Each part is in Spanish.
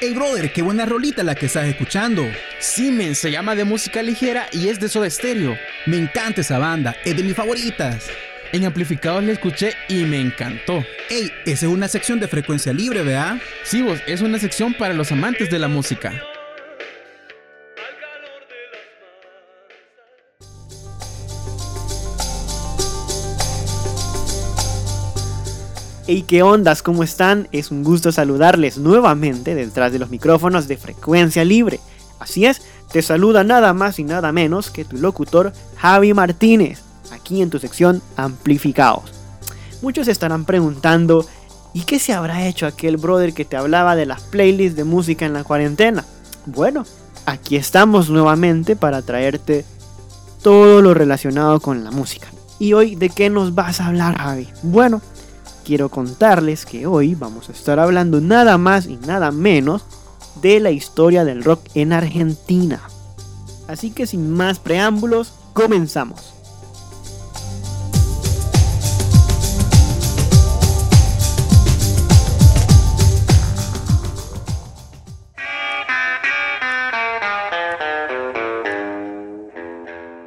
Hey brother, qué buena rolita la que estás escuchando. Simen se llama de música ligera y es de Soda Stereo. Me encanta esa banda, es de mis favoritas. En amplificados la escuché y me encantó. Ey, esa es una sección de frecuencia libre, ¿verdad? Sí, vos, es una sección para los amantes de la música. Hey, ¿qué ondas? ¿Cómo están? Es un gusto saludarles nuevamente detrás de los micrófonos de Frecuencia Libre. Así es, te saluda nada más y nada menos que tu locutor Javi Martínez, aquí en tu sección Amplificados. Muchos estarán preguntando, ¿y qué se habrá hecho aquel brother que te hablaba de las playlists de música en la cuarentena? Bueno, aquí estamos nuevamente para traerte todo lo relacionado con la música. ¿Y hoy de qué nos vas a hablar, Javi? Bueno, quiero contarles que hoy vamos a estar hablando nada más y nada menos de la historia del rock en Argentina. Así que sin más preámbulos, comenzamos.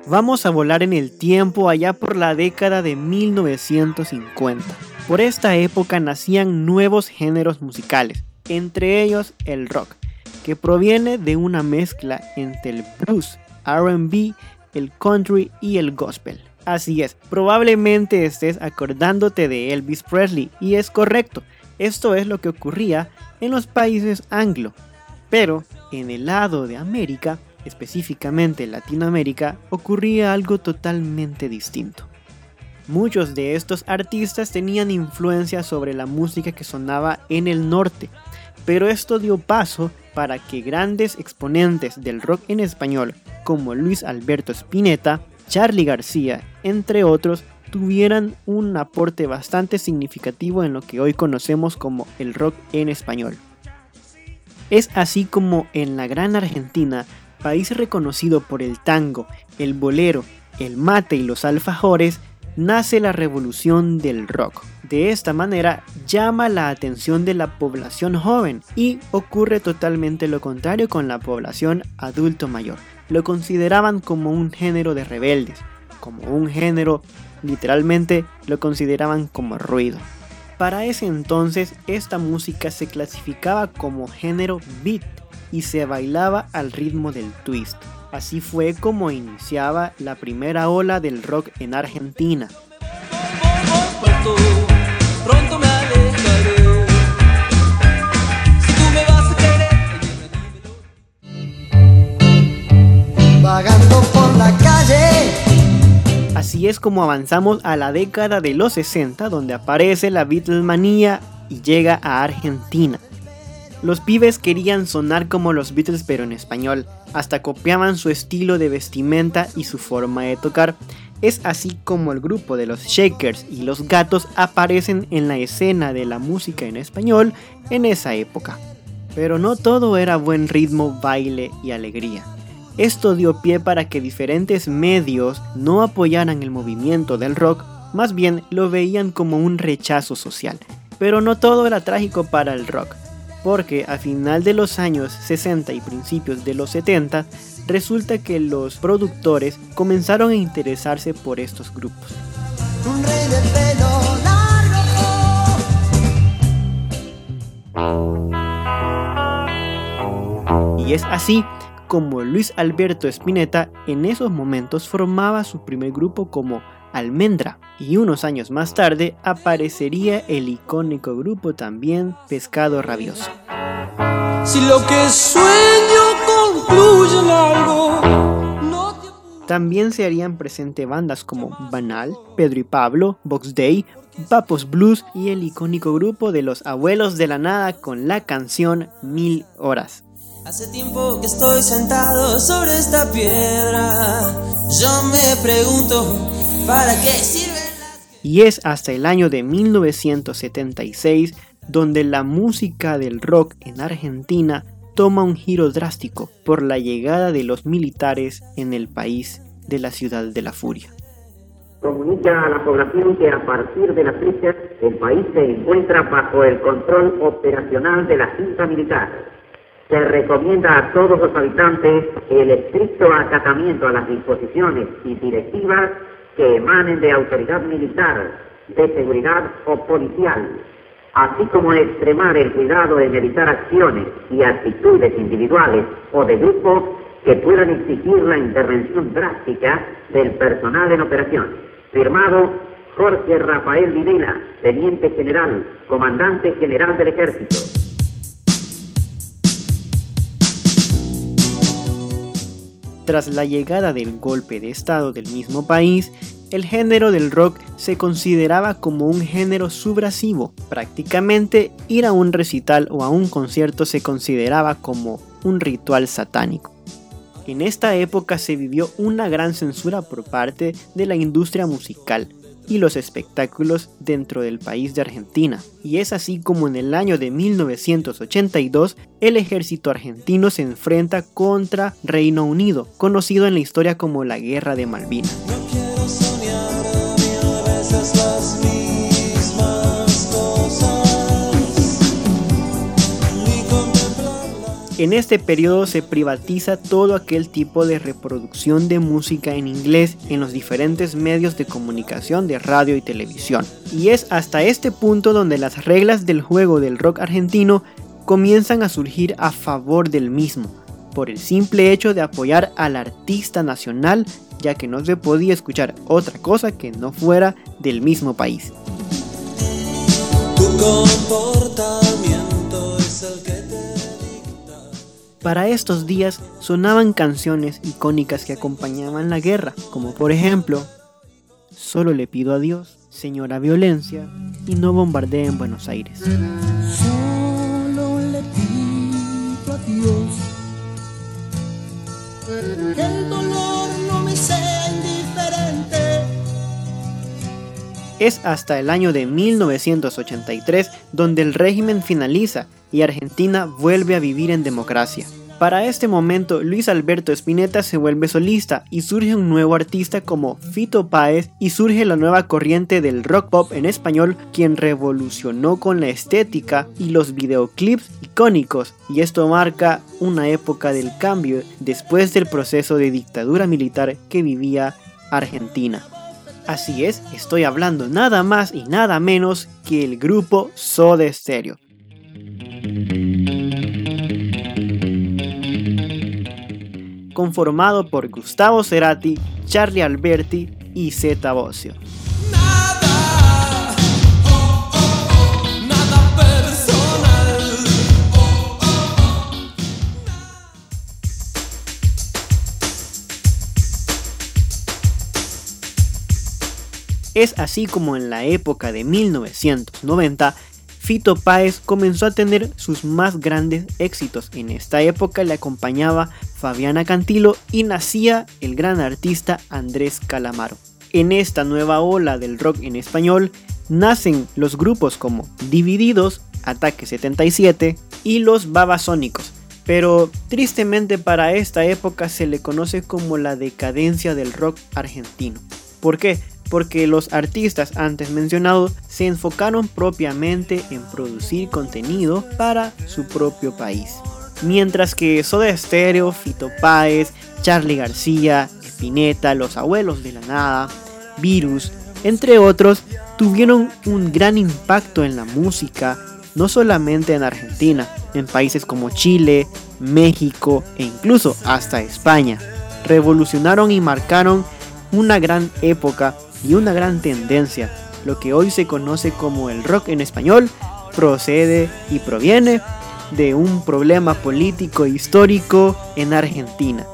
Vamos a volar en el tiempo allá por la década de 1950 por esta época nacían nuevos géneros musicales, entre ellos el rock, que proviene de una mezcla entre el blues, RB, el country y el gospel. Así es, probablemente estés acordándote de Elvis Presley y es correcto, esto es lo que ocurría en los países anglo. Pero en el lado de América, específicamente Latinoamérica, ocurría algo totalmente distinto. Muchos de estos artistas tenían influencia sobre la música que sonaba en el norte, pero esto dio paso para que grandes exponentes del rock en español, como Luis Alberto Spinetta, Charlie García, entre otros, tuvieran un aporte bastante significativo en lo que hoy conocemos como el rock en español. Es así como en la gran Argentina, país reconocido por el tango, el bolero, el mate y los alfajores, nace la revolución del rock. De esta manera llama la atención de la población joven y ocurre totalmente lo contrario con la población adulto mayor. Lo consideraban como un género de rebeldes, como un género, literalmente lo consideraban como ruido. Para ese entonces esta música se clasificaba como género beat y se bailaba al ritmo del twist. Así fue como iniciaba la primera ola del rock en Argentina. por la calle. Así es como avanzamos a la década de los 60, donde aparece la Beatlemanía y llega a Argentina. Los pibes querían sonar como los Beatles pero en español, hasta copiaban su estilo de vestimenta y su forma de tocar. Es así como el grupo de los Shakers y los Gatos aparecen en la escena de la música en español en esa época. Pero no todo era buen ritmo, baile y alegría. Esto dio pie para que diferentes medios no apoyaran el movimiento del rock, más bien lo veían como un rechazo social. Pero no todo era trágico para el rock porque a final de los años 60 y principios de los 70 resulta que los productores comenzaron a interesarse por estos grupos. Y es así como Luis Alberto Spinetta en esos momentos formaba su primer grupo como Almendra, y unos años más tarde aparecería el icónico grupo también Pescado Rabioso. Si lo que sueño concluye algo, También se harían presente bandas como Banal, Pedro y Pablo, Box Day, Papos Blues y el icónico grupo de los Abuelos de la Nada con la canción Mil Horas. Hace tiempo que estoy sentado sobre esta piedra. Yo me pregunto, ¿para qué sirven las... Y es hasta el año de 1976 donde la música del rock en Argentina toma un giro drástico por la llegada de los militares en el país de la ciudad de la furia. Comunica a la población que a partir de la fecha el país se encuentra bajo el control operacional de la Junta Militar. Se recomienda a todos los habitantes el estricto acatamiento a las disposiciones y directivas que emanen de autoridad militar, de seguridad o policial, así como extremar el cuidado en evitar acciones y actitudes individuales o de grupo que puedan exigir la intervención drástica del personal en operación. Firmado Jorge Rafael Videla, Teniente General, Comandante General del Ejército. Tras la llegada del golpe de Estado del mismo país, el género del rock se consideraba como un género subrasivo. Prácticamente ir a un recital o a un concierto se consideraba como un ritual satánico. En esta época se vivió una gran censura por parte de la industria musical y los espectáculos dentro del país de Argentina. Y es así como en el año de 1982 el ejército argentino se enfrenta contra Reino Unido, conocido en la historia como la Guerra de Malvinas. En este periodo se privatiza todo aquel tipo de reproducción de música en inglés en los diferentes medios de comunicación de radio y televisión. Y es hasta este punto donde las reglas del juego del rock argentino comienzan a surgir a favor del mismo, por el simple hecho de apoyar al artista nacional, ya que no se podía escuchar otra cosa que no fuera del mismo país. Para estos días sonaban canciones icónicas que acompañaban la guerra, como por ejemplo, Solo le pido a Dios, Señora Violencia y No bombardee en Buenos Aires. Solo le pido a Dios que el dolor no me sea indiferente. Es hasta el año de 1983 donde el régimen finaliza y Argentina vuelve a vivir en democracia. Para este momento, Luis Alberto Spinetta se vuelve solista y surge un nuevo artista como Fito Páez y surge la nueva corriente del rock pop en español, quien revolucionó con la estética y los videoclips icónicos, y esto marca una época del cambio después del proceso de dictadura militar que vivía Argentina. Así es, estoy hablando nada más y nada menos que el grupo Soda Stereo. Conformado por Gustavo Cerati, Charlie Alberti y Zeta. Es así como en la época de 1990 Fito Páez comenzó a tener sus más grandes éxitos. En esta época le acompañaba Fabiana Cantilo y nacía el gran artista Andrés Calamaro. En esta nueva ola del rock en español nacen los grupos como Divididos, Ataque 77 y Los Babasónicos. Pero tristemente para esta época se le conoce como la decadencia del rock argentino. ¿Por qué? Porque los artistas antes mencionados se enfocaron propiamente en producir contenido para su propio país. Mientras que Soda Stereo, Fito Páez, Charlie García, Spinetta, Los Abuelos de la Nada, Virus, entre otros, tuvieron un gran impacto en la música, no solamente en Argentina, en países como Chile, México e incluso hasta España. Revolucionaron y marcaron una gran época y una gran tendencia. Lo que hoy se conoce como el rock en español procede y proviene de un problema político e histórico en Argentina.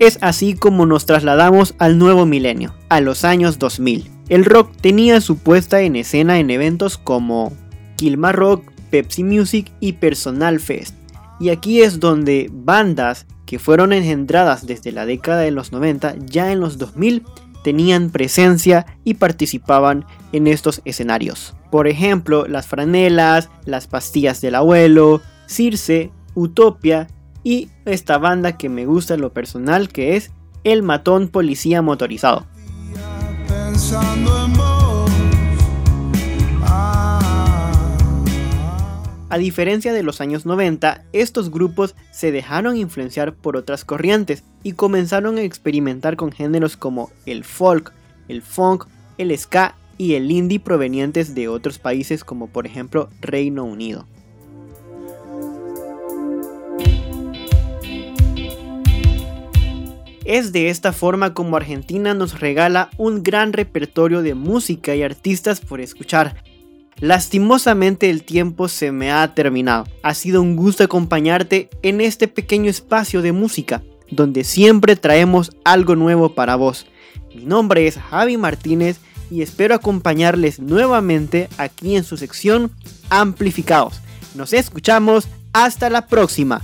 Es así como nos trasladamos al nuevo milenio, a los años 2000. El rock tenía su puesta en escena en eventos como Kilmar Rock, Pepsi Music y Personal Fest. Y aquí es donde bandas que fueron engendradas desde la década de los 90 ya en los 2000 tenían presencia y participaban en estos escenarios. Por ejemplo, las franelas, las pastillas del abuelo, Circe, Utopia y esta banda que me gusta en lo personal que es El Matón Policía Motorizado. A diferencia de los años 90, estos grupos se dejaron influenciar por otras corrientes y comenzaron a experimentar con géneros como el folk, el funk, el ska y el indie provenientes de otros países como por ejemplo Reino Unido. Es de esta forma como Argentina nos regala un gran repertorio de música y artistas por escuchar. Lastimosamente el tiempo se me ha terminado. Ha sido un gusto acompañarte en este pequeño espacio de música, donde siempre traemos algo nuevo para vos. Mi nombre es Javi Martínez y espero acompañarles nuevamente aquí en su sección Amplificados. Nos escuchamos, hasta la próxima.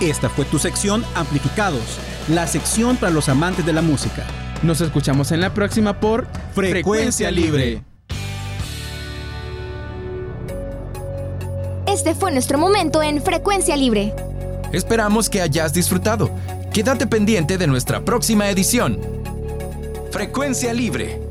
Esta fue tu sección Amplificados, la sección para los amantes de la música. Nos escuchamos en la próxima por Frecuencia Libre. Este fue nuestro momento en Frecuencia Libre. Esperamos que hayas disfrutado. Quédate pendiente de nuestra próxima edición. Frecuencia Libre